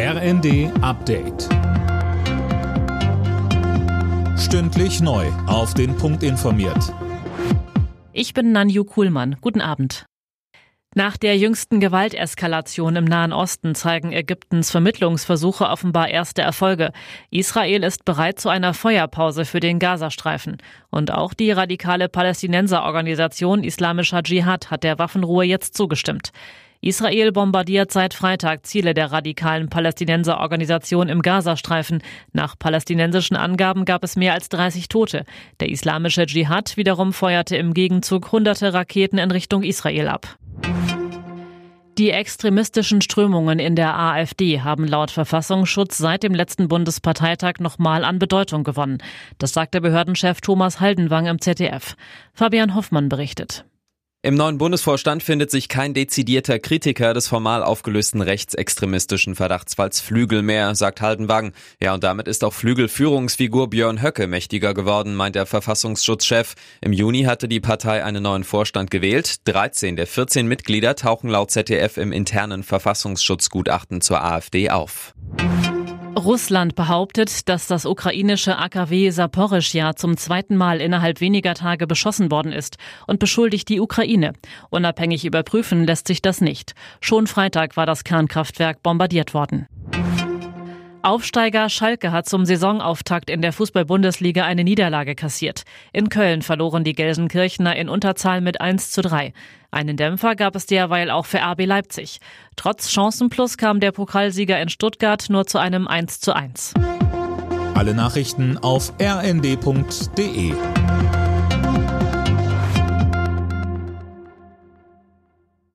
RND Update. Stündlich neu. Auf den Punkt informiert. Ich bin Nanju Kuhlmann. Guten Abend. Nach der jüngsten Gewalteskalation im Nahen Osten zeigen Ägyptens Vermittlungsversuche offenbar erste Erfolge. Israel ist bereit zu einer Feuerpause für den Gazastreifen. Und auch die radikale Palästinenserorganisation Islamischer Dschihad hat der Waffenruhe jetzt zugestimmt. Israel bombardiert seit Freitag Ziele der radikalen Palästinenserorganisation im Gazastreifen. Nach palästinensischen Angaben gab es mehr als 30 Tote. Der islamische Dschihad wiederum feuerte im Gegenzug hunderte Raketen in Richtung Israel ab. Die extremistischen Strömungen in der AfD haben laut Verfassungsschutz seit dem letzten Bundesparteitag nochmal an Bedeutung gewonnen. Das sagte Behördenchef Thomas Haldenwang im ZDF. Fabian Hoffmann berichtet. Im neuen Bundesvorstand findet sich kein dezidierter Kritiker des formal aufgelösten rechtsextremistischen Verdachtsfalls Flügel mehr, sagt Haldenwang. Ja, und damit ist auch Flügel-Führungsfigur Björn Höcke mächtiger geworden, meint der Verfassungsschutzchef. Im Juni hatte die Partei einen neuen Vorstand gewählt. 13 der 14 Mitglieder tauchen laut ZDF im internen Verfassungsschutzgutachten zur AfD auf. Russland behauptet, dass das ukrainische AKW Saporischja zum zweiten Mal innerhalb weniger Tage beschossen worden ist und beschuldigt die Ukraine. Unabhängig überprüfen lässt sich das nicht. Schon Freitag war das Kernkraftwerk bombardiert worden. Aufsteiger Schalke hat zum Saisonauftakt in der Fußball-Bundesliga eine Niederlage kassiert. In Köln verloren die Gelsenkirchener in Unterzahl mit 1 zu 3. Einen Dämpfer gab es derweil auch für RB Leipzig. Trotz Chancenplus kam der Pokalsieger in Stuttgart nur zu einem 1 zu 1. Alle Nachrichten auf rnd.de